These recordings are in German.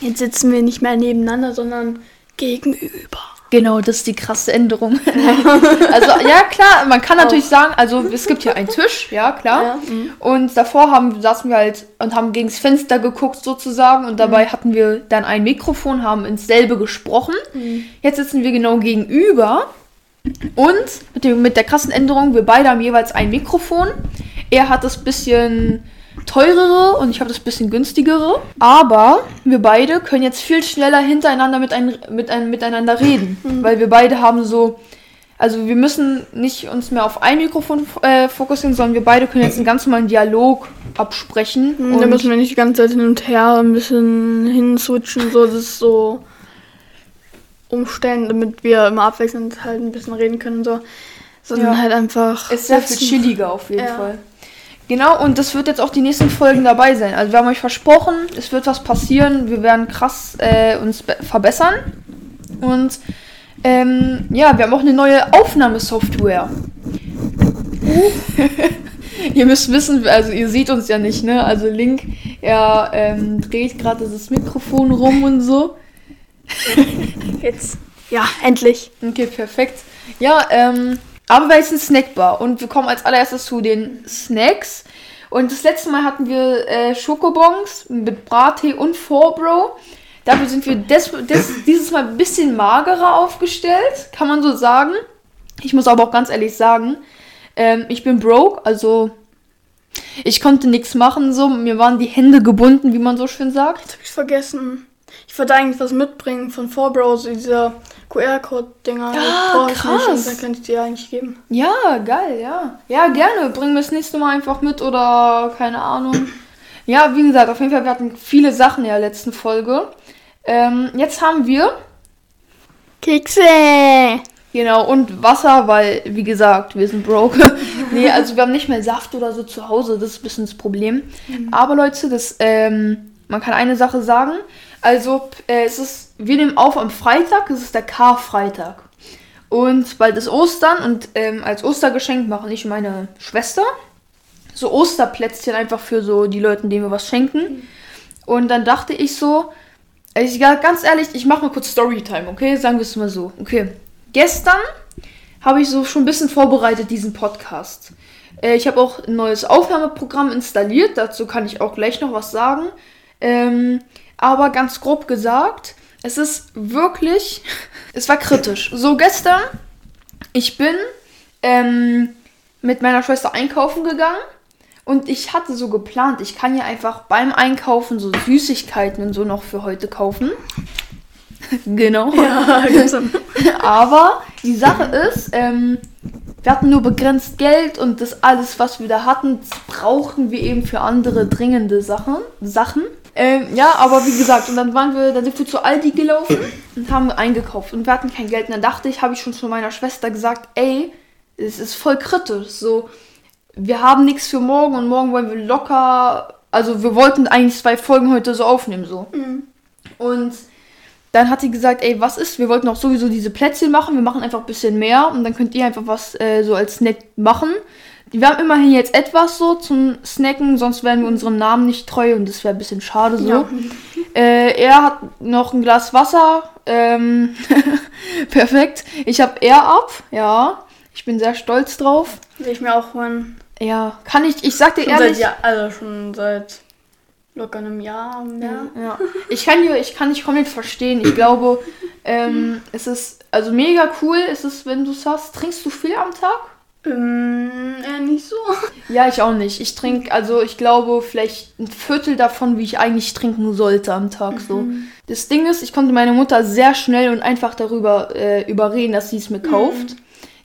Jetzt sitzen wir nicht mehr nebeneinander, sondern gegenüber. Genau, das ist die krasse Änderung. also ja, klar, man kann natürlich sagen, also es gibt hier einen Tisch, ja, klar. Ja, mhm. und davor haben, saßen wir halt und haben gegens Fenster geguckt sozusagen und dabei hatten wir dann ein Mikrofon, haben ins selbe gesprochen. Jetzt sitzen wir genau gegenüber und mit, dem, mit der krassen Änderung, wir beide haben jeweils ein Mikrofon. Er hat das bisschen teurere und ich habe das bisschen günstigere. Aber wir beide können jetzt viel schneller hintereinander mit ein, mit ein, miteinander reden. Weil wir beide haben so. Also wir müssen nicht uns mehr auf ein Mikrofon äh, fokussieren, sondern wir beide können jetzt einen ganz normalen Dialog absprechen. Und da müssen wir nicht die ganze Zeit hin und her ein bisschen hinswitchen, so das ist so umstellen, damit wir immer abwechselnd halt ein bisschen reden können und so. Sondern Ja. halt einfach. ist sehr viel sitzen. chilliger auf jeden Ja. Fall. Genau, und das wird jetzt auch die nächsten Folgen dabei sein. Also wir haben euch versprochen, es wird was passieren. Wir werden krass äh, uns be- verbessern. Und ähm, ja, wir haben auch eine neue Aufnahmesoftware. ihr müsst wissen, also ihr seht uns ja nicht, ne? Also Link, er ähm, dreht gerade dieses Mikrofon rum und so. Jetzt. Ja, endlich. Okay, perfekt. Ja, ähm, aber wir sind Snackbar und wir kommen als allererstes zu den Snacks. Und das letzte Mal hatten wir äh, Schokobons mit Brattee und Forbro. Dafür sind wir des, des, dieses Mal ein bisschen magerer aufgestellt, kann man so sagen. Ich muss aber auch ganz ehrlich sagen, ähm, ich bin broke, also ich konnte nichts machen, so mir waren die Hände gebunden, wie man so schön sagt. Jetzt hab ich's vergessen. Ich wollte eigentlich was mitbringen von Forbros, dieser QR-Code-Dinger. Ah, ich krass. Nicht, und dann könnte ich dir eigentlich geben. Ja, geil, ja. Ja, gerne. Bringen wir das nächste Mal einfach mit oder keine Ahnung. Ja, wie gesagt, auf jeden Fall, wir hatten viele Sachen in der letzten Folge. Ähm, jetzt haben wir, Kekse! genau, und Wasser, weil, wie gesagt, wir sind broke. nee, also wir haben nicht mehr Saft oder so zu Hause, das ist ein bisschen das Problem. Aber Leute, das, ähm, man kann eine Sache sagen. Also, äh, es ist, wir nehmen auf am Freitag, es ist der Karfreitag. Und bald ist Ostern und ähm, als Ostergeschenk mache ich meine Schwester so Osterplätzchen einfach für so die Leute, denen wir was schenken. Und dann dachte ich so, ich, ja, ganz ehrlich, ich mache mal kurz Storytime, okay? Sagen wir es mal so. Okay. Gestern habe ich so schon ein bisschen vorbereitet, diesen Podcast. Äh, ich habe auch ein neues Aufnahmeprogramm installiert, dazu kann ich auch gleich noch was sagen. Ähm, aber ganz grob gesagt, es ist wirklich, es war kritisch. So gestern, ich bin ähm, mit meiner Schwester einkaufen gegangen und ich hatte so geplant, ich kann ja einfach beim Einkaufen so Süßigkeiten und so noch für heute kaufen. genau. Ja, Aber die Sache ist, ähm, wir hatten nur begrenzt Geld und das alles, was wir da hatten, brauchen wir eben für andere dringende Sachen. Sachen. Ähm, ja, aber wie gesagt, und dann waren wir, dann sind wir zu Aldi gelaufen und haben eingekauft und wir hatten kein Geld. Und dann dachte ich, habe ich schon zu meiner Schwester gesagt, ey, es ist voll kritisch. So, wir haben nichts für morgen und morgen wollen wir locker, also wir wollten eigentlich zwei Folgen heute so aufnehmen, so. Und dann hat sie gesagt, ey, was ist? Wir wollten auch sowieso diese Plätzchen machen. Wir machen einfach ein bisschen mehr und dann könnt ihr einfach was äh, so als Snack machen. Wir haben immerhin jetzt etwas so zum Snacken, sonst wären wir unserem Namen nicht treu und das wäre ein bisschen schade so. Ja. Äh, er hat noch ein Glas Wasser. Ähm, perfekt. Ich habe er ab, ja. Ich bin sehr stolz drauf. Will ich mir auch holen. Ja, kann ich, ich sag dir Schon ehrlich. seit, ja, also schon seit locker einem Jahr mehr. Ja. Ich kann dir, ich kann dich komplett verstehen. Ich glaube, ähm, es ist also mega cool. Es ist, wenn du es hast. Trinkst du viel am Tag? Ähm, eher nicht so. Ja, ich auch nicht. Ich trinke, also ich glaube, vielleicht ein Viertel davon, wie ich eigentlich trinken sollte am Tag. So. Das Ding ist, ich konnte meine Mutter sehr schnell und einfach darüber äh, überreden, dass sie es mir kauft.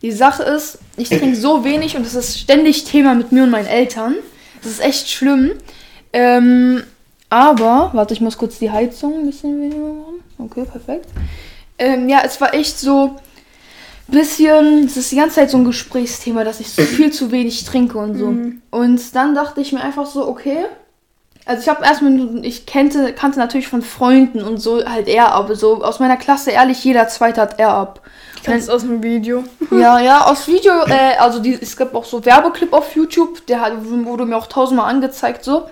Die Sache ist, ich trinke so wenig und es ist ständig Thema mit mir und meinen Eltern. Das ist echt schlimm. Ähm, aber, warte, ich muss kurz die Heizung ein bisschen weniger machen. Okay, perfekt. Ähm, ja, es war echt so bisschen, es ist die ganze Zeit so ein Gesprächsthema, dass ich so viel zu wenig trinke und so. Und dann dachte ich mir einfach so, okay. Also ich habe erstmal, ich kannte, kannte natürlich von Freunden und so halt er ab. So aus meiner Klasse, ehrlich, jeder Zweite hat er ab. Ganz aus dem Video. Ja, ja, aus Video, äh, also die, es gab auch so Werbeclip auf YouTube, der hat, wurde mir auch tausendmal angezeigt so.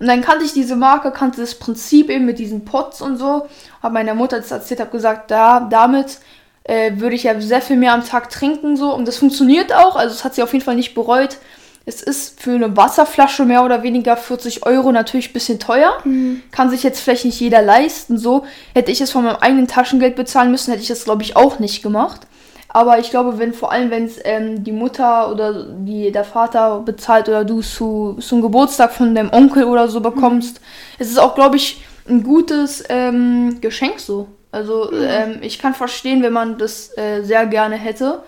Und dann kannte ich diese Marke, kannte das Prinzip eben mit diesen Pots und so. Hab meiner Mutter das erzählt, hab gesagt, da, damit äh, würde ich ja sehr viel mehr am Tag trinken so. Und das funktioniert auch, also das hat sie auf jeden Fall nicht bereut. Es ist für eine Wasserflasche mehr oder weniger 40 Euro natürlich ein bisschen teuer. Mhm. Kann sich jetzt vielleicht nicht jeder leisten. So hätte ich es von meinem eigenen Taschengeld bezahlen müssen, hätte ich das glaube ich auch nicht gemacht. Aber ich glaube, wenn vor allem wenn es ähm, die Mutter oder die, der Vater bezahlt oder du zu zum Geburtstag von deinem Onkel oder so bekommst, es ist auch glaube ich ein gutes ähm, Geschenk so. Also ähm, ich kann verstehen, wenn man das äh, sehr gerne hätte.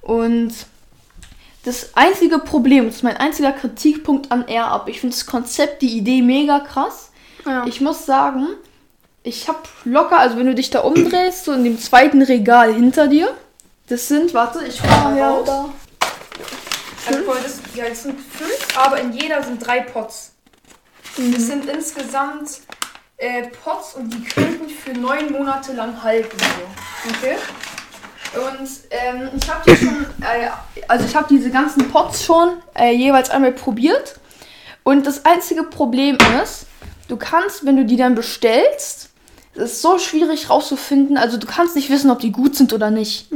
Und das einzige Problem, das ist mein einziger Kritikpunkt an Air Up. Ich finde das Konzept, die Idee mega krass. Ja. Ich muss sagen, ich habe locker, also wenn du dich da umdrehst, so in dem zweiten Regal hinter dir, das sind, warte, ich Ah, komme ja, raus. da. Also, mal, das, ja, es sind fünf, aber in jeder sind drei Pots. Das sind insgesamt äh, Pots und die könnten für neun Monate lang halten. So. Okay? Und ähm, ich habe die schon, äh, also ich habe diese ganzen Pots schon äh, jeweils einmal probiert. Und das einzige Problem ist, du kannst, wenn du die dann bestellst, es ist so schwierig rauszufinden, also du kannst nicht wissen, ob die gut sind oder nicht.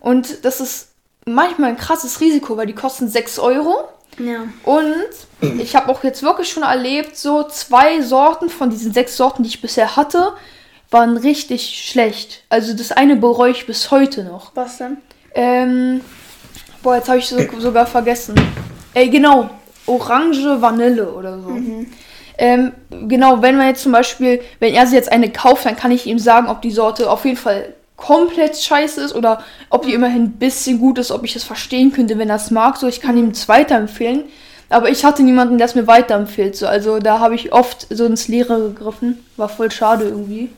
Und das ist manchmal ein krasses Risiko, weil die kosten 6 Euro. Ja. Und ich habe auch jetzt wirklich schon erlebt, so zwei Sorten von diesen sechs Sorten, die ich bisher hatte, waren richtig schlecht. Also das eine bereue ich bis heute noch. Was denn? Ähm, boah, jetzt habe ich so, sogar vergessen. Ey, genau. Orange Vanille oder so. Ähm, genau, wenn man jetzt zum Beispiel, wenn er sich jetzt eine kauft, dann kann ich ihm sagen, ob die Sorte auf jeden Fall komplett scheiße ist oder ob die immerhin ein bisschen gut ist, ob ich es verstehen könnte, wenn er es mag. So, ich kann ihm es weiterempfehlen. Aber ich hatte niemanden, der es mir weiterempfiehlt. So. Also da habe ich oft so ins Leere gegriffen. War voll schade irgendwie.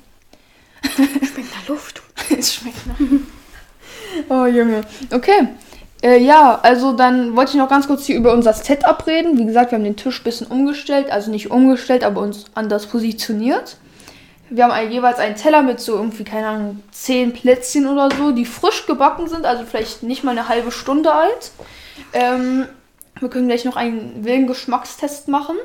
Schmeckt nach Luft. es schmeckt nach. Oh Junge. Okay. Äh, ja, also dann wollte ich noch ganz kurz hier über unser Setup reden. Wie gesagt, wir haben den Tisch ein bisschen umgestellt. Also nicht umgestellt, aber uns anders positioniert. Wir haben ein, jeweils einen Teller mit so irgendwie, keine Ahnung, zehn Plätzchen oder so, die frisch gebacken sind, also vielleicht nicht mal eine halbe Stunde alt. Ähm, wir können gleich noch einen wilden Geschmackstest machen.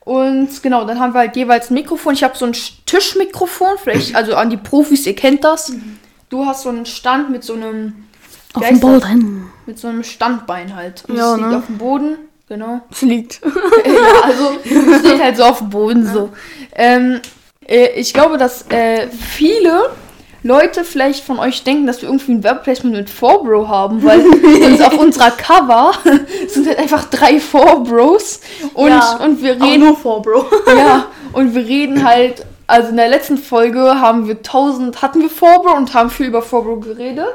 Und genau, dann haben wir halt jeweils ein Mikrofon. Ich habe so ein Tischmikrofon, vielleicht, also an die Profis, ihr kennt das. Du hast so einen Stand mit so einem, Auf dem? Boden. mit so einem Standbein halt. Und Ja, das liegt ne? auf dem Boden, genau. Es liegt. ja, also es steht halt so auf dem Boden so. Ähm, äh, ich glaube, dass äh, viele Leute vielleicht von euch denken, dass wir irgendwie ein Werbeplacement mit 4Bro haben, weil uns auf unserer Cover sind halt einfach drei 4Bros und, Ja, und wir reden nur vor, Bro. ja, und wir reden halt, also in der letzten Folge haben wir 1000, hatten wir 4Bro und haben viel über 4Bro geredet.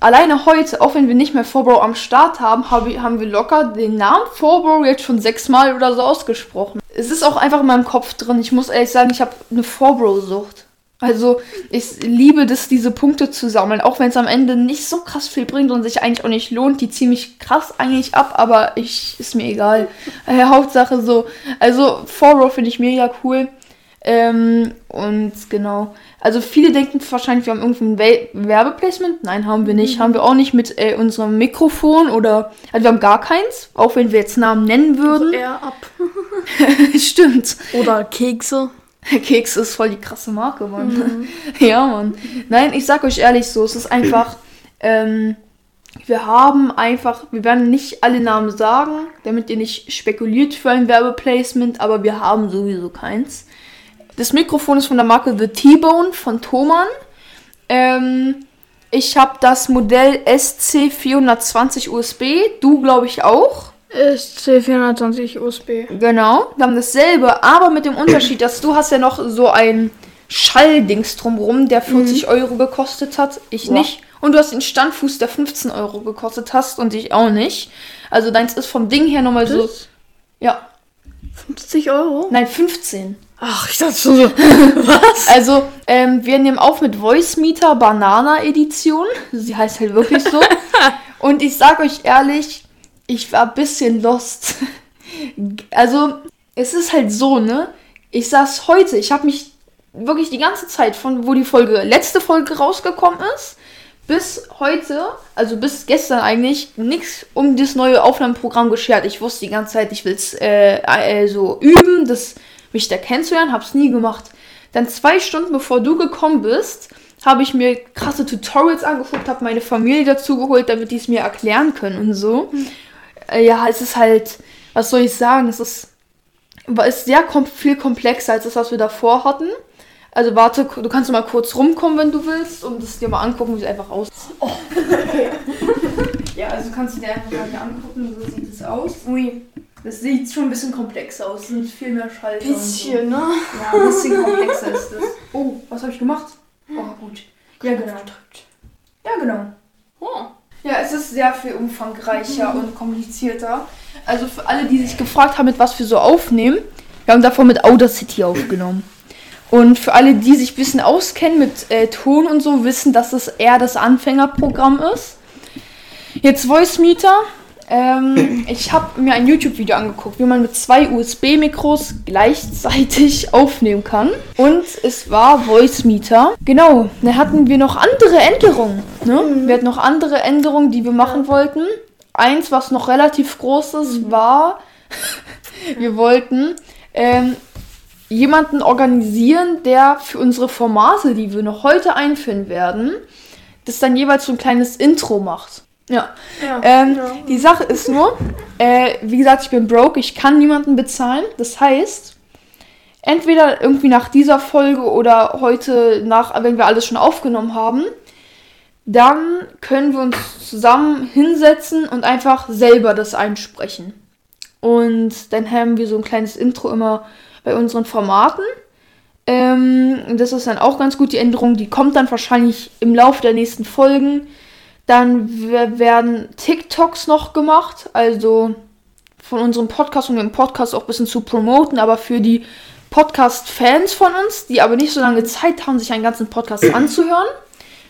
Alleine heute, auch wenn wir nicht mehr 4Bro am Start haben, haben wir locker den Namen 4Bro jetzt schon sechsmal oder so ausgesprochen. Es ist auch einfach in meinem Kopf drin. Ich muss ehrlich sagen, ich habe eine 4Bro-Sucht. Also ich liebe das, diese Punkte zu sammeln, auch wenn es am Ende nicht so krass viel bringt und sich eigentlich auch nicht lohnt. Die ziehen mich krass eigentlich ab, aber ich ist mir egal. Äh, Hauptsache so. Also 4Bro finde ich mega cool. Ähm, und genau. Also viele denken wahrscheinlich, wir haben irgendein We Werbeplacement. Nein, haben wir nicht. Haben wir auch nicht mit äh, unserem Mikrofon oder. Also wir haben gar keins, auch wenn wir jetzt Namen nennen würden. Eher ab. Stimmt. Oder Kekse. Keks ist voll die krasse Marke, Mann. ja, Mann. Nein, ich sag euch ehrlich so, es ist einfach, ähm, wir haben einfach, wir werden nicht alle Namen sagen, damit ihr nicht spekuliert für ein Werbeplacement, aber wir haben sowieso keins. Das Mikrofon ist von der Marke The T-Bone von Thomann. Ähm, ich habe das Modell SC420 USB, du glaube ich auch. Ist C420 USB. Genau, wir haben dasselbe, aber mit dem Unterschied, dass du hast ja noch so ein Schalldings drumrum, der 40 Euro gekostet hat, ich Ja. nicht. Und du hast den Standfuß, der 15 Euro gekostet hast und ich auch nicht. Also deins ist vom Ding her nochmal so. Ja, 50 Euro? nein, 15. Ach, ich dachte schon so. Also, ähm, wir nehmen auf mit Voice Meter Banana Edition. Sie heißt halt wirklich so. Und ich sag euch ehrlich, ich war ein bisschen lost. Also, es ist halt so, ne? Ich saß heute, ich habe mich wirklich die ganze Zeit von, wo die Folge, letzte Folge rausgekommen ist, bis heute, also bis gestern eigentlich, nichts um das neue Aufnahmeprogramm geschert. Ich wusste die ganze Zeit, ich will es äh, äh, so üben, das mich da kennenzulernen, hab's nie gemacht. Dann zwei Stunden bevor du gekommen bist, habe ich mir krasse Tutorials angeguckt, habe meine Familie dazu geholt, damit die es mir erklären können und so. Mhm. Äh, ja, es ist halt, was soll ich sagen, es ist, ist sehr kom viel komplexer als das, was wir davor hatten. Also warte, du kannst mal kurz rumkommen, wenn du willst, um das dir mal angucken, wie es einfach aussieht. Oh. Okay. ja, also kannst du dir einfach mal angucken, so sieht es aus. Ui. Das sieht schon ein bisschen komplexer aus. Es sind viel mehr Schalter. Bisschen, so. ne? Ja, ein bisschen komplexer ist das. Oh, was habe ich gemacht? Oh, gut. Ja, genau. Ja, genau. Oh. Ja, es ist sehr viel umfangreicher mhm. und komplizierter. Also für alle, die sich gefragt haben, mit was wir so aufnehmen, wir haben davor mit Audacity aufgenommen. Und für alle, die sich ein bisschen auskennen mit äh, Ton und so, wissen, dass es eher das Anfängerprogramm ist. Jetzt Voice Meter. Ähm, ich habe mir ein YouTube-Video angeguckt, wie man mit zwei USB-Mikros gleichzeitig aufnehmen kann. Und es war Voice Meter. Genau, da hatten wir noch andere Änderungen. Ne? Mhm. Wir hatten noch andere Änderungen, die wir machen wollten. Eins, was noch relativ groß ist, mhm. war, wir wollten ähm, jemanden organisieren, der für unsere Formate, die wir noch heute einführen werden, das dann jeweils so ein kleines Intro macht. Ja. ja, ähm, ja. Die Sache ist nur, äh, wie gesagt, ich bin broke, ich kann niemanden bezahlen. Das heißt, entweder irgendwie nach dieser Folge oder heute nach, wenn wir alles schon aufgenommen haben, dann können wir uns zusammen hinsetzen und einfach selber das einsprechen. Und dann haben wir so ein kleines Intro immer bei unseren Formaten. Ähm, das ist dann auch ganz gut die Änderung. Die kommt dann wahrscheinlich im Laufe der nächsten Folgen. Dann werden TikToks noch gemacht, also von unserem Podcast, um den Podcast auch ein bisschen zu promoten, aber für die Podcast-Fans von uns, die aber nicht so lange Zeit haben, sich einen ganzen Podcast anzuhören,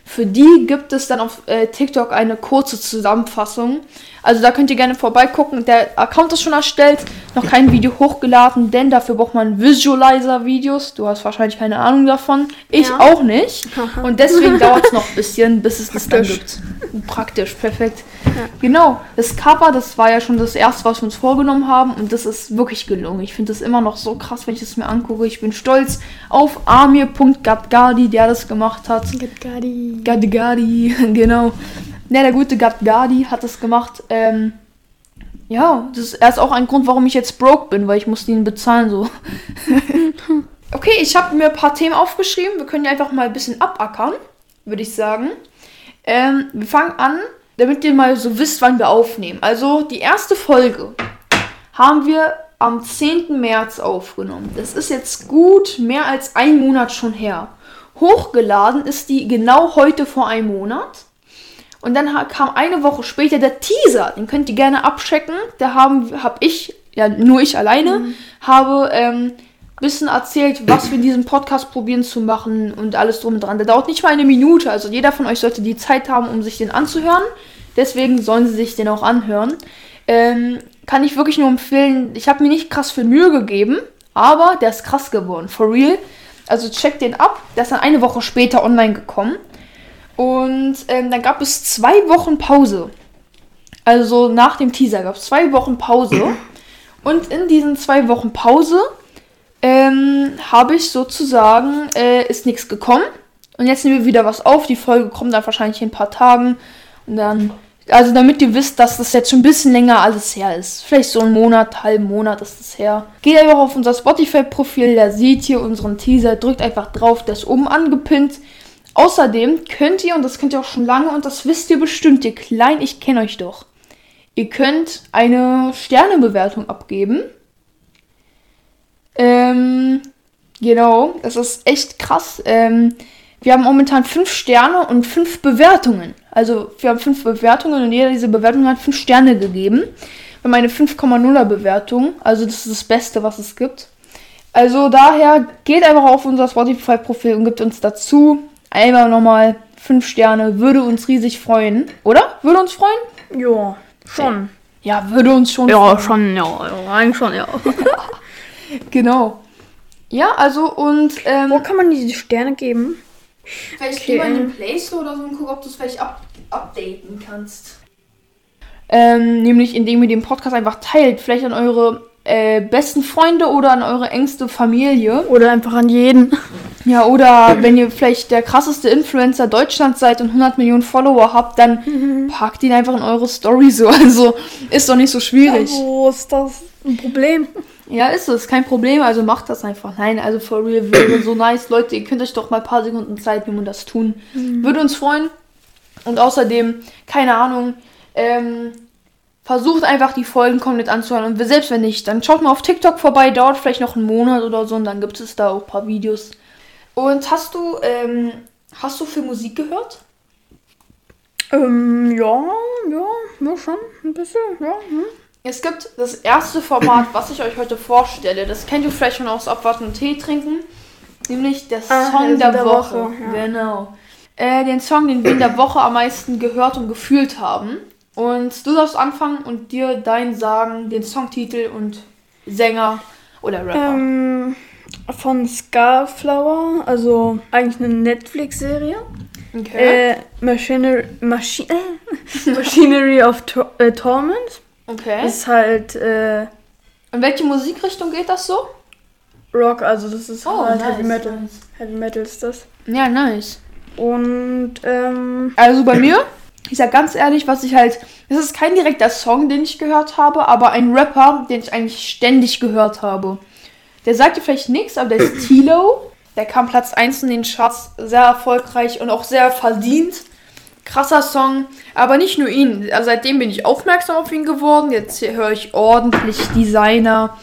für die gibt es dann auf äh, TikTok eine kurze Zusammenfassung. Also da könnt ihr gerne vorbeigucken. Der Account ist schon erstellt, noch kein Video hochgeladen, denn dafür braucht man Visualizer-Videos. Du hast wahrscheinlich keine Ahnung davon. Ich ja. auch nicht. Und deswegen dauert es noch ein bisschen, bis es das dann gibt. Praktisch, perfekt. Ja. Genau, das Cover, das war ja schon das erste, was wir uns vorgenommen haben und das ist wirklich gelungen. Ich finde das immer noch so krass, wenn ich das mir angucke. Ich bin stolz auf Amir.gadgadi, der das gemacht hat. Gadgadi. Gadgadi, genau. Ja, der gute Gadgadi hat das gemacht. Ähm, ja, das ist erst auch ein Grund, warum ich jetzt broke bin, weil ich musste ihn bezahlen so. okay, ich habe mir ein paar Themen aufgeschrieben. Wir können ja einfach mal ein bisschen abackern, würde ich sagen. Ähm, wir fangen an damit ihr mal so wisst, wann wir aufnehmen. Also die erste Folge haben wir am 10. März aufgenommen. Das ist jetzt gut mehr als ein Monat schon her. Hochgeladen ist die genau heute vor einem Monat. Und dann kam eine Woche später der Teaser. Den könnt ihr gerne abchecken. Da haben hab ich, ja nur ich alleine, mhm. habe ähm, bisschen erzählt, was wir in diesem Podcast probieren zu machen und alles drum und dran. Der dauert nicht mal eine Minute, also jeder von euch sollte die Zeit haben, um sich den anzuhören. Deswegen sollen sie sich den auch anhören. Ähm, kann ich wirklich nur empfehlen. Ich habe mir nicht krass viel Mühe gegeben, aber der ist krass geworden. For real. Also checkt den ab. Der ist dann eine Woche später online gekommen. Und ähm, dann gab es zwei Wochen Pause. Also nach dem Teaser gab es zwei Wochen Pause. Und in diesen zwei Wochen Pause ähm, habe ich sozusagen, äh, ist nichts gekommen. Und jetzt nehmen wir wieder was auf. Die Folge kommt dann wahrscheinlich in ein paar Tagen. Und dann, also damit ihr wisst, dass das jetzt schon ein bisschen länger alles her ist. Vielleicht so einen Monat, halben Monat ist es her. Geht einfach auf unser Spotify-Profil, da seht ihr unseren Teaser, drückt einfach drauf, der ist oben angepinnt. Außerdem könnt ihr, und das könnt ihr auch schon lange, und das wisst ihr bestimmt, ihr Klein, ich kenne euch doch. Ihr könnt eine Sternebewertung abgeben. Ähm, genau, das ist echt krass. Ähm, wir haben momentan fünf Sterne und fünf Bewertungen. Also wir haben fünf Bewertungen und jeder dieser Bewertungen hat fünf Sterne gegeben. Wir haben eine 5,0er Bewertung. Also das ist das Beste, was es gibt. Also daher geht einfach auf unser Spotify-Profil und gibt uns dazu einmal nochmal fünf Sterne. Würde uns riesig freuen. Oder? Würde uns freuen? Ja, schon. Ja, würde uns schon ja, freuen. Schon, ja, schon, ja. Eigentlich schon, ja. genau. Ja, also und. Ähm, Wo kann man diese Sterne geben? Vielleicht okay. geh mal in den Play Store oder so und guck, ob du es vielleicht up updaten kannst. Ähm, nämlich indem ihr den Podcast einfach teilt, vielleicht an eure äh, besten Freunde oder an eure engste Familie. Oder einfach an jeden. Ja, oder wenn ihr vielleicht der krasseste Influencer Deutschlands seid und 100 Millionen Follower habt, dann packt ihn einfach in eure Story so. Also ist doch nicht so schwierig. Wo ist das ein Problem? Ja, ist es. Kein Problem. Also macht das einfach. Nein, also for real wäre so nice. Leute, ihr könnt euch doch mal ein paar Sekunden Zeit nehmen und das tun. Würde uns freuen. Und außerdem, keine Ahnung, ähm, versucht einfach die Folgen komplett anzuhören. Und selbst wenn nicht, dann schaut mal auf TikTok vorbei. Dauert vielleicht noch einen Monat oder so. Und dann gibt es da auch ein paar Videos. Und hast du, ähm, hast du für Musik gehört? Ähm, ja, ja, ja, schon. Ein bisschen, ja. Hm. Es gibt das erste Format, was ich euch heute vorstelle. Das kennt ihr vielleicht schon aus Abwarten und Tee trinken. Nämlich der Ah, Song der der, der Woche. Woche, ja. Genau. Äh, den Song, den wir in der Woche am meisten gehört und gefühlt haben. Und du darfst anfangen und dir dein sagen, den Songtitel und Sänger oder Rapper. Ähm, von Scarflower, also eigentlich eine Netflix-Serie. okay. Äh, Machinery, Machi Machinery of Tor äh, Torment. okay. Ist halt äh, In welche Musikrichtung geht das so? Rock, also das ist Oh, halt nice, Heavy Metal. nice. Heavy Metal ist das. Ja, nice. Und ähm, Also bei mir, ich sag ganz ehrlich, was ich halt. Es ist kein direkter Song, den ich gehört habe, aber ein Rapper, den ich eigentlich ständig gehört habe. Der sagt dir vielleicht nichts, aber der ist Tilo. Der kam Platz 1 in den Charts, sehr erfolgreich und auch sehr verdient. Krasser Song, aber nicht nur ihn. Also seitdem bin ich aufmerksam auf ihn geworden. Jetzt höre ich ordentlich Designer,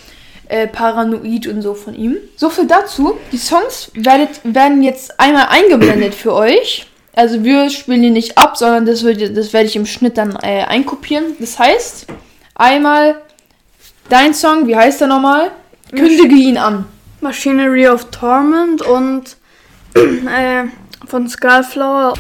äh, Paranoid und so von ihm. So viel dazu. Die Songs werdet, werden jetzt einmal eingeblendet für euch. Also wir spielen die nicht ab, sondern das, wird, das werde ich im Schnitt dann äh, einkopieren. Das heißt, einmal dein Song, wie heißt der nochmal? Kündige ihn an. Machinery of Torment und äh, von Scarflower.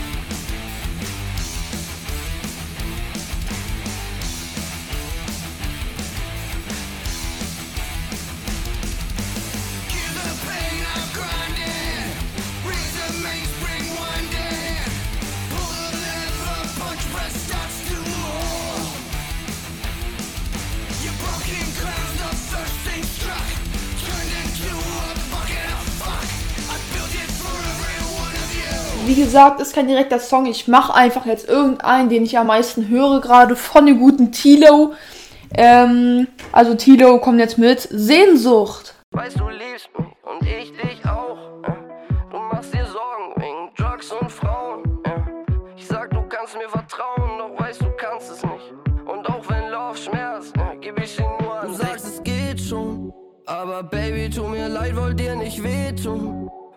Wie gesagt, ist kein direkter Song. Ich mache einfach jetzt irgendeinen, den ich am meisten höre, gerade von dem guten Tilo. Ähm, also Tilo kommt jetzt mit Sehnsucht. Weißt du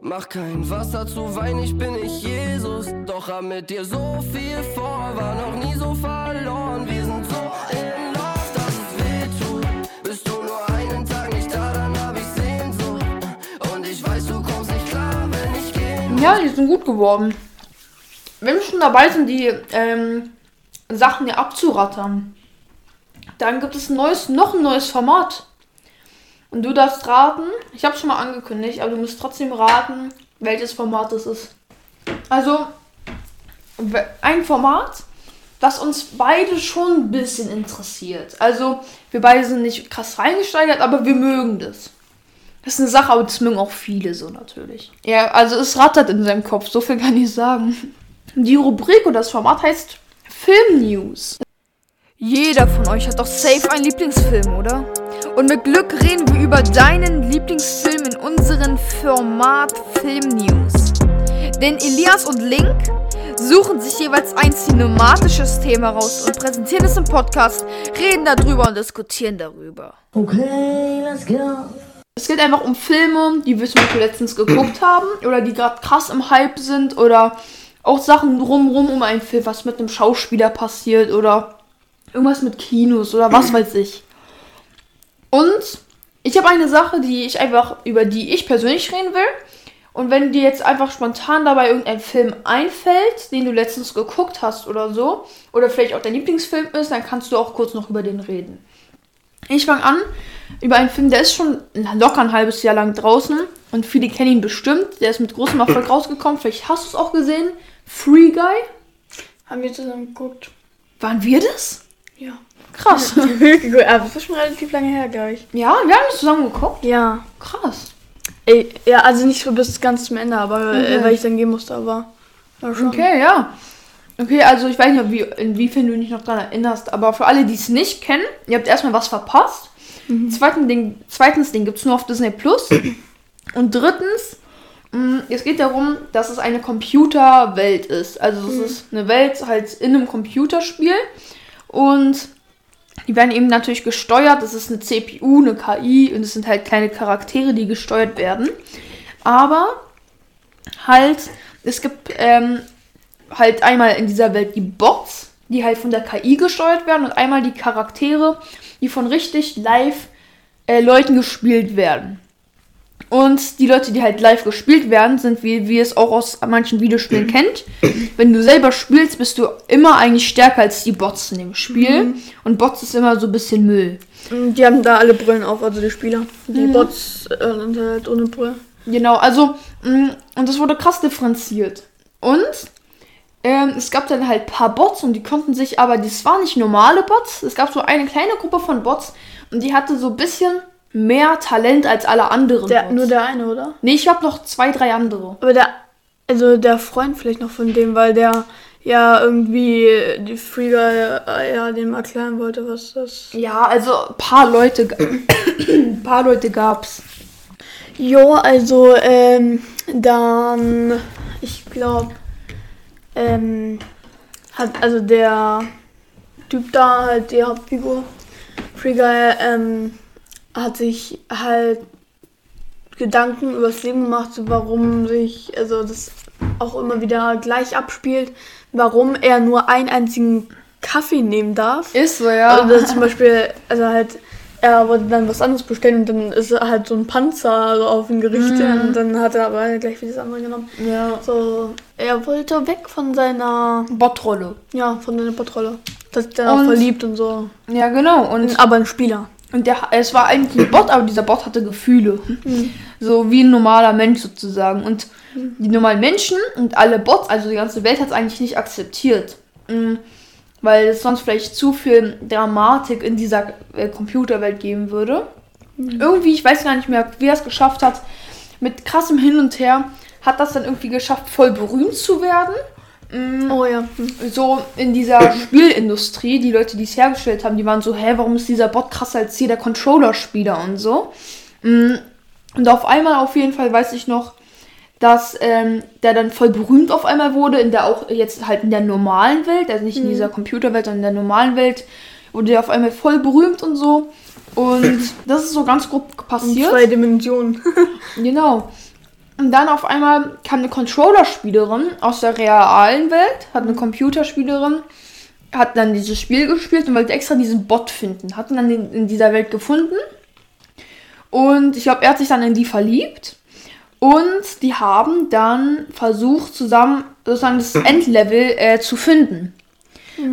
Mach kein Wasser zu Wein, ich bin nicht Jesus. Doch hab mit dir so viel vor, war noch nie so verloren. Wir sind so in love, dass es wehtut. Bist du nur einen Tag nicht da, dann hab ich Sehnsucht. Und ich weiß, du kommst nicht klar, wenn ich gehe. Ja, die sind gut geworden. Wenn wir schon dabei sind, die ähm, Sachen hier abzurattern, dann gibt es ein neues, noch ein neues Format. Und du darfst raten, ich habe schon mal angekündigt, aber du musst trotzdem raten, welches Format es ist. Also, ein Format, das uns beide schon ein bisschen interessiert. Also, wir beide sind nicht krass reingesteigert, aber wir mögen das. Das ist eine Sache, aber das mögen auch viele so natürlich. Ja, also es rattert in seinem Kopf, so viel kann ich sagen. Die Rubrik oder das Format heißt Film News. Jeder von euch hat doch safe einen Lieblingsfilm, oder? Und mit Glück reden wir über deinen Lieblingsfilm in unserem Format Film News. Denn Elias und Link suchen sich jeweils ein cinematisches Thema raus und präsentieren es im Podcast, reden darüber und diskutieren darüber. Es geht einfach um Filme, die wir zum Beispiel letztens geguckt haben oder die gerade krass im Hype sind oder auch Sachen drumrum um einen Film, was mit einem Schauspieler passiert oder irgendwas mit Kinos oder was weiß ich. Und ich habe eine Sache, die ich einfach, über die ich persönlich reden will. Und wenn dir jetzt einfach spontan dabei irgendein Film einfällt, den du letztens geguckt hast oder so, oder vielleicht auch dein Lieblingsfilm ist, dann kannst du auch kurz noch über den reden. Ich fange an über einen Film, der ist schon locker ein halbes Jahr lang draußen und viele kennen ihn bestimmt. Der ist mit großem Erfolg rausgekommen. Vielleicht hast du es auch gesehen. Free Guy. Haben wir zusammen geguckt. Waren wir das? Ja. Krass. Aber das ist schon relativ lange her, glaube ich. ja, wir haben das zusammen geguckt. Ja. Krass. Ey, ja, also nicht so bis ganz zum Ende, aber äh, Okay. weil ich dann gehen musste, aber. Okay, ja. Okay, also ich weiß nicht, wie, inwiefern du dich noch daran erinnerst, aber für alle, die es nicht kennen, ihr habt erstmal was verpasst. Zweitens, Ding, zweitens, den gibt es nur auf Disney Plus. Und drittens, mh, es geht darum, dass es eine Computerwelt ist. Also es ist eine Welt halt in einem Computerspiel. Und die werden eben natürlich gesteuert. Das ist eine CPU, eine KI und es sind halt kleine Charaktere, die gesteuert werden. Aber halt, es gibt ähm, halt einmal in dieser Welt die Bots, die halt von der KI gesteuert werden und einmal die Charaktere, die von richtig live äh, Leuten gespielt werden. Und die Leute, die halt live gespielt werden, sind, wie, wie es auch aus manchen Videospielen kennt. Wenn du selber spielst, bist du immer eigentlich stärker als die Bots in dem Spiel. Und Bots ist immer so ein bisschen Müll. Und Die haben da alle Brillen auf, also die Spieler. Die Bots äh, sind halt ohne Brille. Genau, also, mh, und das wurde krass differenziert. Und ähm, es gab dann halt ein paar Bots und die konnten sich, aber das waren nicht normale Bots. Es gab so eine kleine Gruppe von Bots und die hatte so ein bisschen mehr Talent als alle anderen. Der, nur der eine, oder? nee, ich habe noch zwei, drei andere. Aber der, also der Freund vielleicht noch von dem, weil der ja irgendwie die Free Guy äh, ja dem erklären wollte, was das. Ja, also ein paar Leute, paar Leute gab's. Jo, also ähm, dann, ich glaube, ähm, hat also der Typ da halt die Hauptfigur, Free Guy, ähm, hat sich halt Gedanken übers Leben gemacht, warum sich, also das auch immer wieder gleich abspielt, warum er nur einen einzigen Kaffee nehmen darf. Ist so, ja. Also zum Beispiel, also halt, er wollte dann was anderes bestellen und dann ist halt so ein Panzer so auf ihn gerichtet Mhm. und dann hat er aber gleich wieder das andere genommen. ja. So, er wollte weg von seiner, Botrolle. ja, von seiner Patrolle. Das ist dann auch Und- verliebt und so. Ja, genau. Und Aber ein Spieler. Und der, es war eigentlich ein Bot, aber dieser Bot hatte Gefühle. So wie ein normaler Mensch sozusagen. Und die normalen Menschen und alle Bots, also die ganze Welt hat es eigentlich nicht akzeptiert. Mm, Weil es sonst vielleicht zu viel Dramatik in dieser äh, Computerwelt geben würde. Irgendwie, ich weiß gar nicht mehr, wer es geschafft hat, mit krassem Hin und Her, hat das dann irgendwie geschafft, voll berühmt zu werden. Mm, Oh ja. So in dieser Spielindustrie, die Leute, die es hergestellt haben, die waren so, hä, warum ist dieser Bot krasser als jeder Controller-Spieler und so. Mm, Und auf einmal, auf jeden Fall, weiß ich noch, dass ähm, der dann voll berühmt auf einmal wurde, in der auch jetzt halt in der normalen Welt, also nicht in dieser Computerwelt, sondern in der normalen Welt, wurde der auf einmal voll berühmt und so. Und das ist so ganz grob In passiert. zwei Dimensionen. Genau. Und dann auf einmal kam eine Controller-Spielerin aus der realen Welt, hat eine Computerspielerin, hat dann dieses Spiel gespielt und wollte extra diesen Bot finden. Hat ihn dann in, in dieser Welt gefunden. Und ich glaube, er hat sich dann in die verliebt. Und die haben dann versucht, zusammen sozusagen das Endlevel äh, zu finden.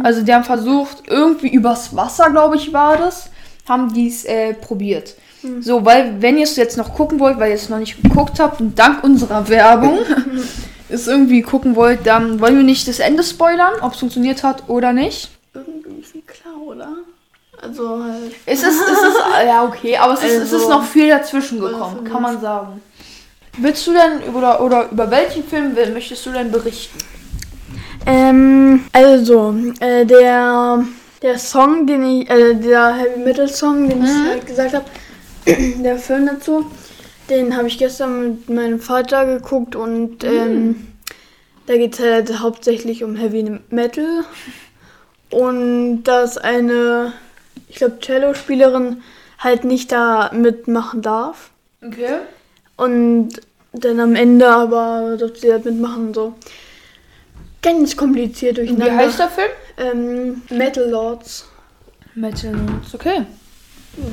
Also die haben versucht, irgendwie übers Wasser, glaube ich, war das, haben die es äh, probiert. So, weil, wenn ihr es jetzt noch gucken wollt, weil ihr es noch nicht geguckt habt und dank unserer Werbung es irgendwie gucken wollt, dann wollen wir nicht das Ende spoilern, ob es funktioniert hat oder nicht. Irgendwie ist klar, oder? Also halt. Es ist, es ist, ja, okay, aber es ist, es ist Also- noch viel dazwischen gekommen, Also- kann man sagen. Willst du denn, oder, oder über welchen Film will- möchtest du denn berichten? Ähm, also, äh, der, der Song, den ich, äh, der Heavy Metal Song, den ich halt gesagt habe, der Film dazu, den habe ich gestern mit meinem Vater geguckt und ähm, da geht es halt hauptsächlich um Heavy Metal und dass eine, ich glaube, Cello-Spielerin halt nicht da mitmachen darf. Okay. Und dann am Ende aber durfte sie halt mitmachen und so. Ganz kompliziert Wie durcheinander. heißt der Film? Ähm, Metal Lords. Metal Notes, okay. Ja,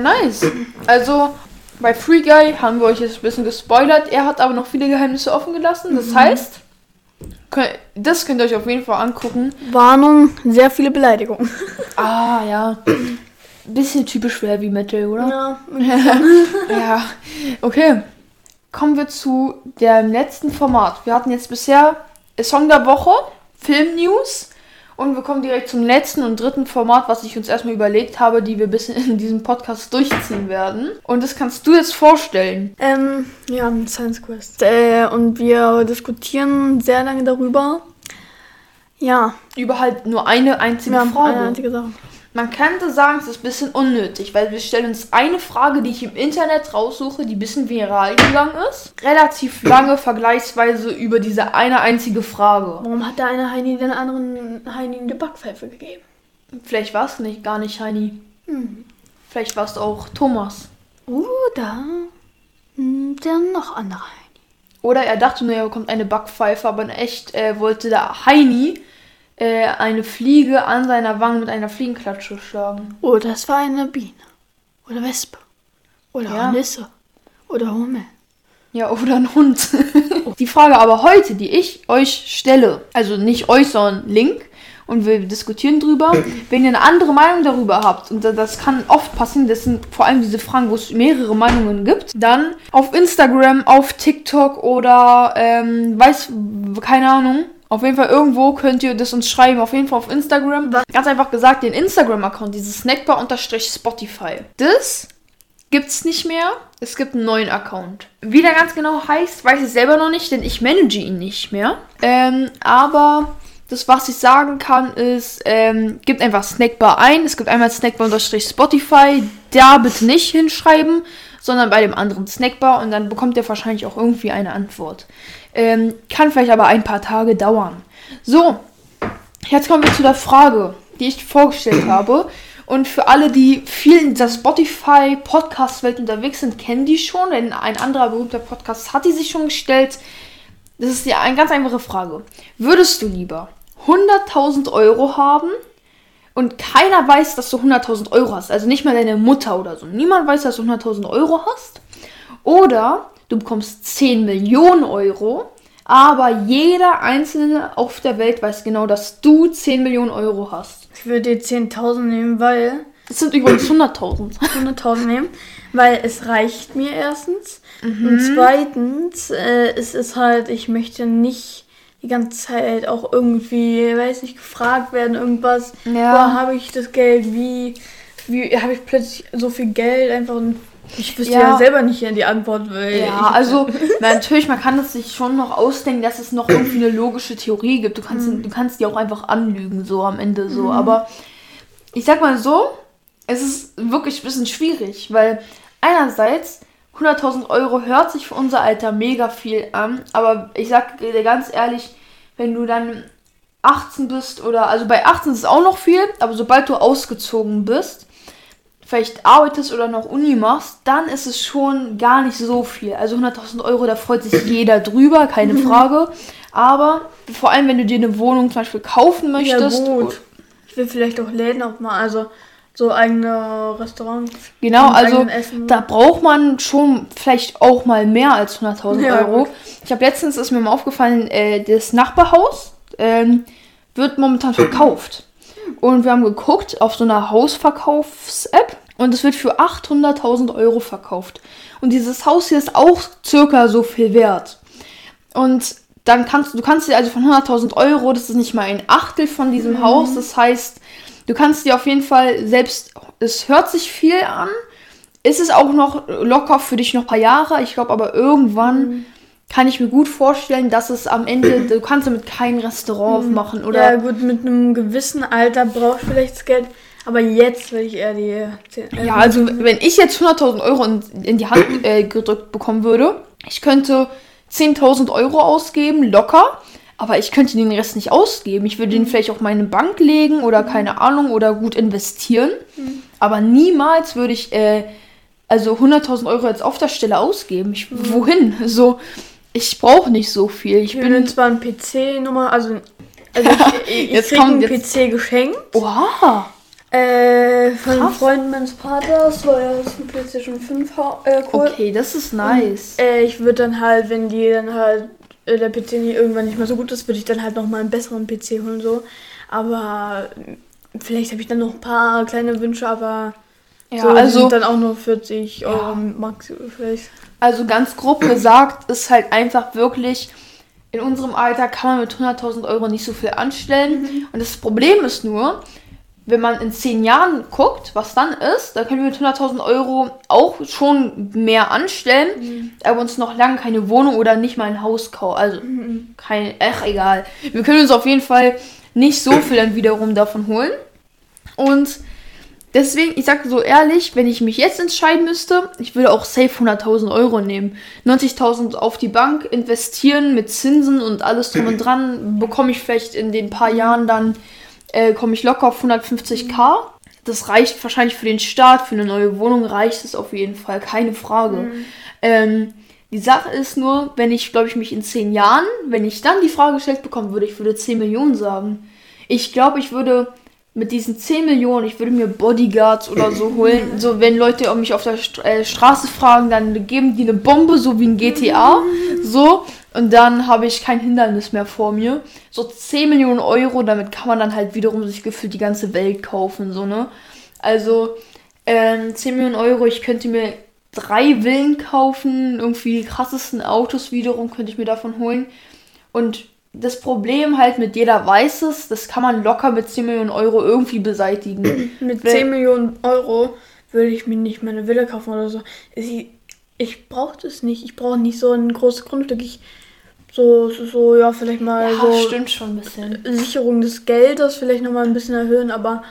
nice. Also, bei Free Guy haben wir euch jetzt ein bisschen gespoilert. Er hat aber noch viele Geheimnisse offen gelassen. Das heißt, kö- das könnt ihr euch auf jeden Fall angucken. Warnung, sehr viele Beleidigungen. Ah, ja. Bisschen typisch für Heavy Metal, oder? Ja. Ja, okay. Kommen wir zu dem letzten Format. Wir hatten jetzt bisher Song der Woche, Film News Und wir kommen direkt zum letzten und dritten Format, was ich uns erstmal überlegt habe, die wir bis in diesem Podcast durchziehen werden. Und das kannst du jetzt vorstellen. Ähm, ja, Science Quest. Äh, und wir diskutieren sehr lange darüber. Ja, Über halt nur eine einzige wir haben Frage. eine einzige Sache. Man könnte sagen, es ist ein bisschen unnötig, weil wir stellen uns eine Frage, die ich im Internet raussuche, die ein bisschen viral gegangen ist. Relativ lange vergleichsweise über diese eine einzige Frage. Warum hat der eine Heini den anderen Heini eine Backpfeife gegeben? Vielleicht war es nicht gar nicht Heini. Vielleicht war es auch Thomas. Oder hm, der noch andere Heini. Oder er dachte nur, er bekommt eine Backpfeife, aber in echt äh, wollte der Heini äh, eine Fliege an seiner Wange mit einer Fliegenklatsche schlagen. Oder es war eine Biene. Oder Wespe. Oder Ja. Nisse. Oder Hummel. Ja, oder ein Hund. die Frage aber heute, die ich euch stelle, also nicht euch, sondern Link, und wir diskutieren drüber, wenn ihr eine andere Meinung darüber habt, und das kann oft passieren, das sind vor allem diese Fragen, wo es mehrere Meinungen gibt, dann auf Instagram, auf TikTok oder ähm, weiß, keine Ahnung. Auf jeden Fall irgendwo könnt ihr das uns schreiben. Auf jeden Fall auf Instagram. Ganz einfach gesagt, den Instagram-Account, dieses Snackbar-Spotify. Das gibt's nicht mehr. Es gibt einen neuen Account. Wie der ganz genau heißt, weiß ich selber noch nicht, denn ich manage ihn nicht mehr. Ähm, aber das, was ich sagen kann, ist, ähm, gibt einfach Snackbar ein. Es gibt einmal Snackbar-Spotify. Da bitte nicht hinschreiben, sondern bei dem anderen Snackbar und dann bekommt ihr wahrscheinlich auch irgendwie eine Antwort. Ähm, kann vielleicht aber ein paar Tage dauern. So, Jetzt kommen wir zu der Frage, die ich vorgestellt habe. Und für alle, die viel in dieser Spotify-Podcast-Welt unterwegs sind, kennen die schon, denn ein anderer berühmter Podcast hat die sich schon gestellt. Das ist ja eine ganz einfache Frage. Würdest du lieber 100.000 Euro haben und keiner weiß, dass du 100.000 Euro hast? Also nicht mal deine Mutter oder so. Niemand weiß, dass du 100.000 Euro hast. Oder du bekommst 10 Millionen Euro, aber jeder Einzelne auf der Welt weiß genau, dass du 10 Millionen Euro hast. Ich würde die 10.000 nehmen, weil. Das sind übrigens 100.000. 100.000 nehmen, weil es reicht mir erstens. Mhm. Und zweitens äh, es ist halt, ich möchte nicht die ganze Zeit auch irgendwie, weiß nicht, gefragt werden, irgendwas. Ja. Woher habe ich das Geld? Wie, wie habe ich plötzlich so viel Geld einfach und ich wüsste ja, Ja. selber nicht die Antwort. Weil Ja, also natürlich, man kann es sich schon noch ausdenken, dass es noch irgendwie eine logische Theorie gibt. Du kannst, du kannst die auch einfach anlügen, so am Ende so. Aber ich sag mal so, es ist wirklich ein bisschen schwierig, weil einerseits 100.000 Euro hört sich für unser Alter mega viel an, aber ich sag dir ganz ehrlich, wenn du dann 18 bist oder, also bei 18 ist es auch noch viel, aber sobald du ausgezogen bist, vielleicht arbeitest oder noch Uni machst, dann ist es schon gar nicht so viel. Also 100.000 Euro, da freut sich jeder drüber, keine Frage. Aber vor allem, wenn du dir eine Wohnung zum Beispiel kaufen ja, möchtest. gut. Ich will vielleicht auch Läden auch mal, also so eigene Restaurants. Genau, also da braucht man schon vielleicht auch mal mehr als 100.000 Ja, Euro. gut. Ich habe letztens, ist mir mal aufgefallen, äh, das Nachbarhaus ähm, wird momentan verkauft. Und wir haben geguckt auf so einer Hausverkaufs-App und es wird für 800.000 Euro verkauft. Und dieses Haus hier ist auch circa so viel wert. Und dann kannst du, du kannst dir also von 100.000 Euro, das ist nicht mal ein Achtel von diesem Haus, das heißt, du kannst dir auf jeden Fall selbst, es hört sich viel an, ist es auch noch locker für dich noch ein paar Jahre, ich glaube aber irgendwann kann ich mir gut vorstellen, dass es am Ende, du kannst damit kein Restaurant aufmachen oder? ja, gut, mit einem gewissen Alter brauche ich vielleicht das Geld. Aber jetzt will ich eher die 10. Ja, also wenn ich jetzt 100.000 Euro in, in die Hand äh, gedrückt bekommen würde, ich könnte 10.000 Euro ausgeben, locker, aber ich könnte den Rest nicht ausgeben. Ich würde den vielleicht auf meine Bank legen oder keine Ahnung oder gut investieren. Aber niemals würde ich äh, also 100.000 Euro jetzt auf der Stelle ausgeben. Ich, Wohin? So, ich brauche nicht so viel. Ich Ich bin zwar ein PC-Nummer, also, also ich, ich Jetzt krieg kommt einen jetzt- PC geschenkt. Oha! Äh, von Krass. Freund meines Vaters, weil er ist ein PlayStation 5 ha- äh, cool. Okay, das ist nice. Äh, ich würde dann halt, wenn die dann halt äh, der PC nie, irgendwann nicht mehr so gut ist, würde ich dann halt noch mal einen besseren PC holen so. Aber äh, vielleicht habe ich dann noch ein paar kleine Wünsche, aber Ja, so, also. dann auch nur 40 Euro Ja. max vielleicht. Also ganz grob gesagt ist halt einfach wirklich in unserem Alter kann man mit 100.000 Euro nicht so viel anstellen. Und das Problem ist nur, wenn man in 10 Jahren guckt, was dann ist, dann können wir mit 100.000 Euro auch schon mehr anstellen, aber uns noch lange keine Wohnung oder nicht mal ein Haus kaufen. Also, kein, ach, egal. Wir können uns auf jeden Fall nicht so viel dann wiederum davon holen. Und deswegen, ich sag so ehrlich, wenn ich mich jetzt entscheiden müsste, ich würde auch safe 100.000 Euro nehmen. 90.000 auf die Bank investieren mit Zinsen und alles drum und dran, bekomme ich vielleicht in den paar Jahren dann, äh, komme ich locker auf 150k. Das reicht wahrscheinlich für den Start, für eine neue Wohnung reicht es auf jeden Fall, keine Frage. Ähm, die Sache ist nur, wenn ich, glaube ich, mich in 10 Jahren, wenn ich dann die Frage gestellt bekommen würde, ich würde 10 Millionen sagen. Ich glaube, ich würde mit diesen 10 Millionen, ich würde mir Bodyguards oder so holen. So, wenn Leute mich auf der äh, Straße fragen, dann geben die eine Bombe, so wie in GTA. So. Und dann habe ich kein Hindernis mehr vor mir. So 10 Millionen Euro, damit kann man dann halt wiederum sich gefühlt die ganze Welt kaufen, so, ne? Also, ähm, 10 Millionen Euro, ich könnte mir drei Villen kaufen, irgendwie die krassesten Autos wiederum könnte ich mir davon holen. Und das Problem halt mit jeder weiß es, das kann man locker mit 10 Millionen Euro irgendwie beseitigen. Mit Wer- 10 Millionen Euro würde ich mir nicht meine Villa kaufen oder so. Ich, ich brauche das nicht. Ich brauche nicht so ein großes Grundstück. Ich so, so, so, ja, vielleicht mal ja, so stimmt schon ein bisschen. Sicherung des Geldes vielleicht nochmal ein bisschen erhöhen, aber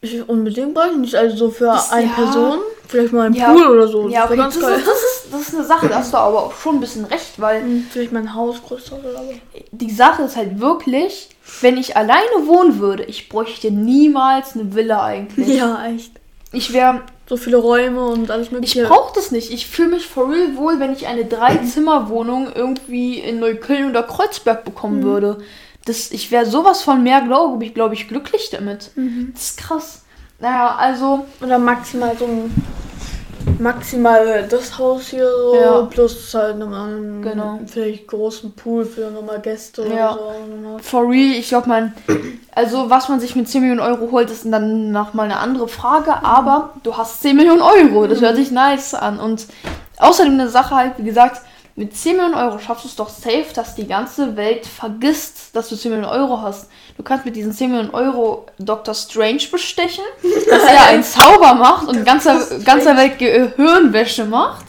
ich unbedingt brauche ich nicht. Also so für Das- eine ja. Person, vielleicht mal ein Ja. Pool oder so. Ja, Das okay, das, ist, das, ist, das ist eine Sache, da hast du aber auch schon ein bisschen recht, weil Hm, Vielleicht mein Haus größer oder so. die Sache ist halt wirklich, wenn ich alleine wohnen würde, ich bräuchte niemals eine Villa eigentlich. Ja, echt. Ich wäre So viele Räume und alles Ich mögliche. brauche das nicht. Ich fühle mich for real wohl, wenn ich eine Drei-Zimmer-Wohnung irgendwie in Neukölln oder Kreuzberg bekommen würde. Das, ich wäre sowas von mehr, glaube ich, glaube ich, glücklich damit. Das ist krass. Naja, also, Oder maximal so ein. Maximal das Haus hier so. Ja. Plus halt nochmal einen Genau. vielleicht großen Pool für nochmal Gäste Ja. oder so. Genau. for real, ich glaube, man. Also, was man sich mit 10 Millionen Euro holt, ist dann nochmal eine andere Frage. Aber du hast 10 Millionen Euro. Das hört sich nice an. Und außerdem eine Sache halt, wie gesagt, mit 10 Millionen Euro schaffst du es doch safe, dass die ganze Welt vergisst, dass du 10 Millionen Euro hast. Du kannst mit diesen 10 Millionen Euro Dr. Strange bestechen, dass er einen Zauber macht und ganzer, ganzer Welt Gehirnwäsche macht.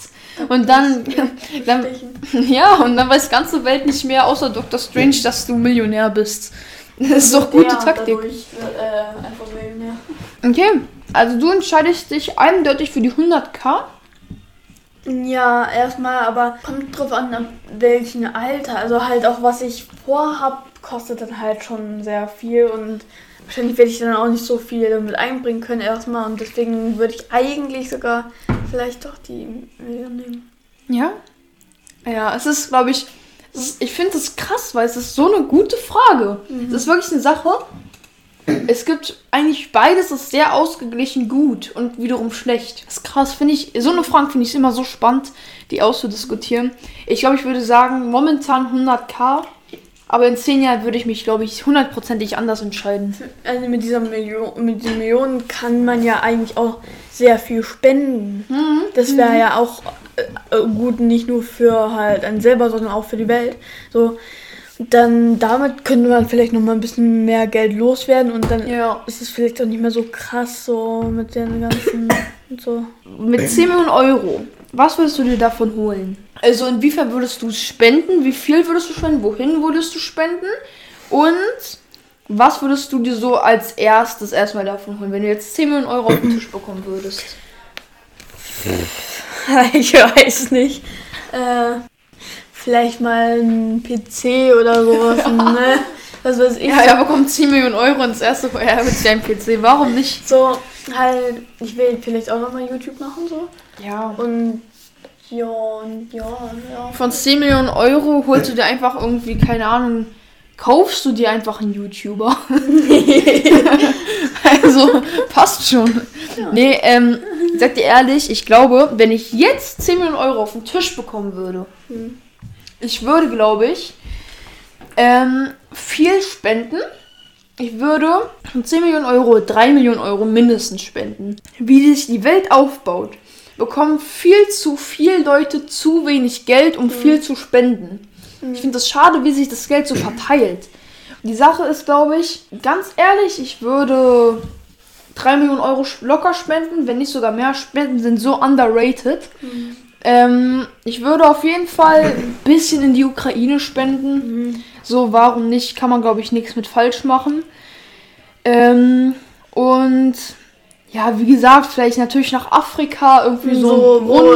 Und dann, dann, ja, und dann weiß ganze Welt nicht mehr, außer Dr. Strange, dass du Millionär bist. Das ist doch gute Ja, Taktik. dadurch, äh, einfach Millionär. Okay, also du entscheidest dich eindeutig für die 100k. Ja, erstmal, aber kommt drauf an, ab welchem Alter. Also halt auch, was ich vorhab, kostet dann halt schon sehr viel und wahrscheinlich werde ich dann auch nicht so viel damit einbringen können erstmal und deswegen würde ich eigentlich sogar vielleicht doch die Million nehmen. Ja. Ja, es ist, glaube ich, ist, ich finde es krass, weil es ist so eine gute Frage. Es ist wirklich eine Sache. Es gibt eigentlich beides ist sehr ausgeglichen gut und wiederum schlecht. Das ist krass, finde ich. So eine Frage finde ich immer so spannend, die auszudiskutieren. Ich glaube, ich würde sagen, momentan 100k, aber in 10 Jahren würde ich mich, glaube ich, hundertprozentig anders entscheiden. Also mit dieser Million, mit den Millionen kann man ja eigentlich auch sehr viel spenden. Das wäre ja auch äh, äh, gut, nicht nur für halt einen selber, sondern auch für die Welt. So, dann damit könnte man vielleicht noch mal ein bisschen mehr Geld loswerden und dann Ja. ist es vielleicht auch nicht mehr so krass so mit den ganzen und so. Mit 10 Millionen Euro, was würdest du dir davon holen? Also inwiefern würdest du es spenden? Wie viel würdest du spenden? Wohin würdest du spenden? Und was würdest du dir so als erstes erstmal davon holen, wenn du jetzt 10 Millionen Euro auf den Tisch bekommen würdest? ich weiß nicht. Äh, vielleicht mal ein PC oder sowas, ne? Was weiß ich. Ja, er bekommt 10 Millionen Euro und das erste er mit seinem PC. Warum nicht? So, halt, ich will vielleicht auch nochmal YouTube machen, so. Ja. Und ja, und ja, ja. Von 10 Millionen Euro holst du dir einfach irgendwie, keine Ahnung, kaufst du dir einfach einen YouTuber. also, passt schon. Nee, ähm, sag dir ehrlich, ich glaube, wenn ich jetzt 10 Millionen Euro auf den Tisch bekommen würde, ich würde, glaube ich, ähm, viel spenden. Ich würde von 10 Millionen Euro 3 Millionen Euro mindestens spenden. Wie sich die Welt aufbaut, bekommen viel zu viele Leute zu wenig Geld, um viel zu spenden. Ich finde es schade, wie sich das Geld so verteilt. Die Sache ist, glaube ich, ganz ehrlich, ich würde 3 Millionen Euro locker spenden, wenn nicht sogar mehr. Spenden sind so underrated. Ähm, ich würde auf jeden Fall ein bisschen in die Ukraine spenden. So, warum nicht? Kann man, glaube ich, nichts mit falsch machen. Ähm, und ja, wie gesagt, vielleicht natürlich nach Afrika irgendwie so, so, wo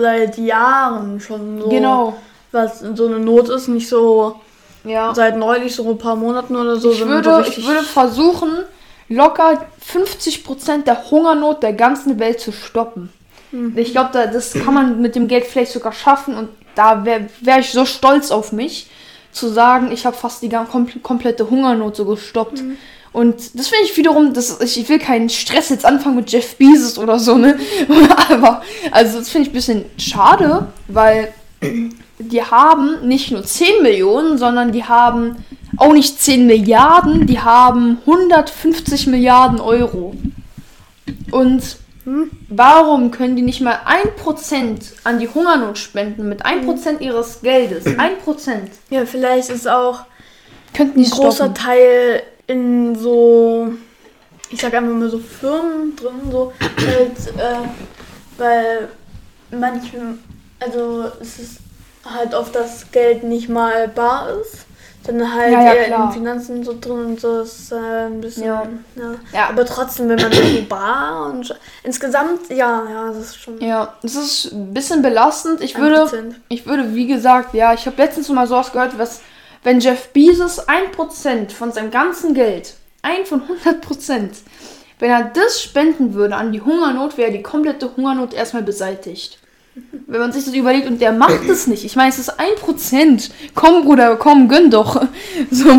seit Jahren schon so Genau. was so eine Not ist, nicht so Ja. seit neulich, so ein paar Monaten oder so. Ich würde, ich würde versuchen, locker 50% der Hungernot der ganzen Welt zu stoppen. Ich glaube, da, das kann man mit dem Geld vielleicht sogar schaffen und da wäre wär ich so stolz auf mich, zu sagen, ich habe fast die gan- kom komplette Hungernot so gestoppt. Und das finde ich wiederum, das, ich, ich will keinen Stress jetzt anfangen mit Jeff Bezos oder so, ne? Aber, also das finde ich ein bisschen schade, weil die haben nicht nur 10 Millionen, sondern die haben auch nicht 10 Milliarden, die haben 150 Milliarden Euro. Und warum können die nicht mal 1% an die Hungernot spenden mit 1% ihres Geldes? 1%. ja, vielleicht ist auch Könnten ein großer stoppen. Teil in so, ich sag einfach mal so Firmen drin, so halt, äh, weil manche, also es ist halt oft das Geld nicht mal bar ist, sondern halt Ja, ja, eher klar. in Finanzen so drin und so ist äh, ein bisschen, Ja. ja. Ja. Aber trotzdem, wenn man so bar und insgesamt, ja, ja, das ist schon Ja, das ist ein bisschen belastend. Ich würde, 1%. ich würde, wie gesagt, ja, ich habe letztens mal sowas gehört, was, wenn Jeff Bezos 1% von seinem ganzen Geld, ein von 100%, wenn er das spenden würde an die Hungernot, wäre die komplette Hungernot erstmal beseitigt. Wenn man sich das überlegt und der macht es nicht. Ich meine, es ist 1%. Komm, Bruder, komm, gönn doch. So,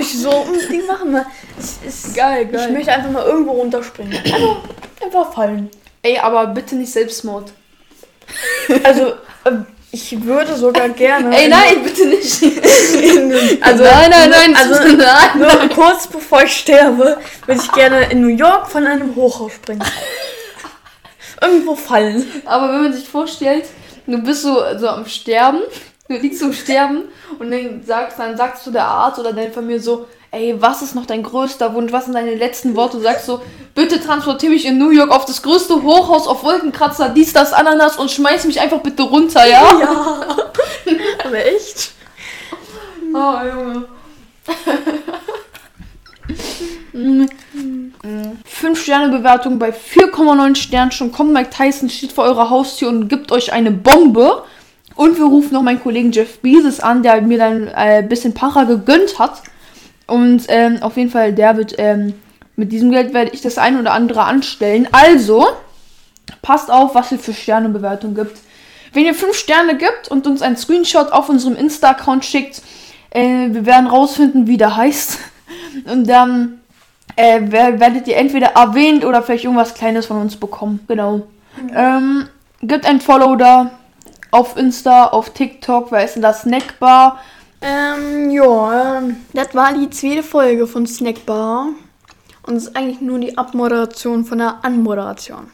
ich so unbedingt machen, es ist geil, Ich möchte einfach mal irgendwo runterspringen. Einfach, einfach fallen. Ey, aber bitte nicht Selbstmord. Also, ähm, ich würde sogar gerne. Ey, nein, bitte nicht. Also, nein, nein, nein, Also, nein. nur kurz bevor ich sterbe, würde ich gerne in New York von einem Hochhaus springen. Irgendwo fallen. Aber wenn man sich vorstellt, du bist so, so am Sterben, du liegst so am Sterben und dann sagst, dann sagst du der Arzt oder deine Familie so, ey, was ist noch dein größter Wunsch, was sind deine letzten Worte? Du sagst so, bitte transportier mich in New York auf das größte Hochhaus auf Wolkenkratzer, dies, das, Ananas und schmeiß mich einfach bitte runter, ja? Ja. Aber echt? Oh, Junge. 5-Sterne-Bewertung bei 4,9 Sternen schon kommt Mike Tyson, steht vor eurer Haustür und gibt euch eine Bombe. Und wir rufen noch meinen Kollegen Jeff Bezos an, der mir dann ein bisschen Para gegönnt hat. Und ähm, auf jeden Fall, der wird, ähm, mit diesem Geld werde ich das ein oder andere anstellen. Also, passt auf, was ihr für Sternebewertung gibt. Wenn ihr 5 Sterne gibt und uns einen Screenshot auf unserem Insta-Account schickt, äh, wir werden rausfinden, wie der heißt. Und dann äh, wer- werdet ihr entweder erwähnt oder vielleicht irgendwas Kleines von uns bekommen. Genau. Ähm, gibt ein Follow da auf Insta, auf TikTok, wer ist denn das? Snackbar. Ähm, ja, ähm, das war die zweite Folge von Snackbar. Und es ist eigentlich nur die Abmoderation von der Anmoderation.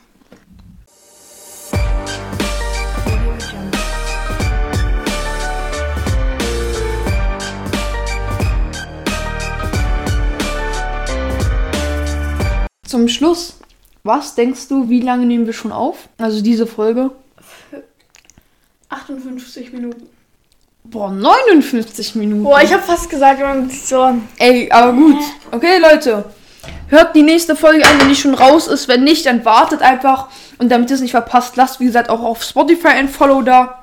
Zum Schluss, was denkst du, wie lange nehmen wir schon auf? Also diese Folge? 58 Minuten. Boah, 59 Minuten. Boah, ich habe fast gesagt, man so. Ey, aber gut. Okay, Leute. Hört die nächste Folge an, wenn die schon raus ist. Wenn nicht, dann wartet einfach. Und damit ihr es nicht verpasst, lasst, wie gesagt, auch auf Spotify ein Follow da.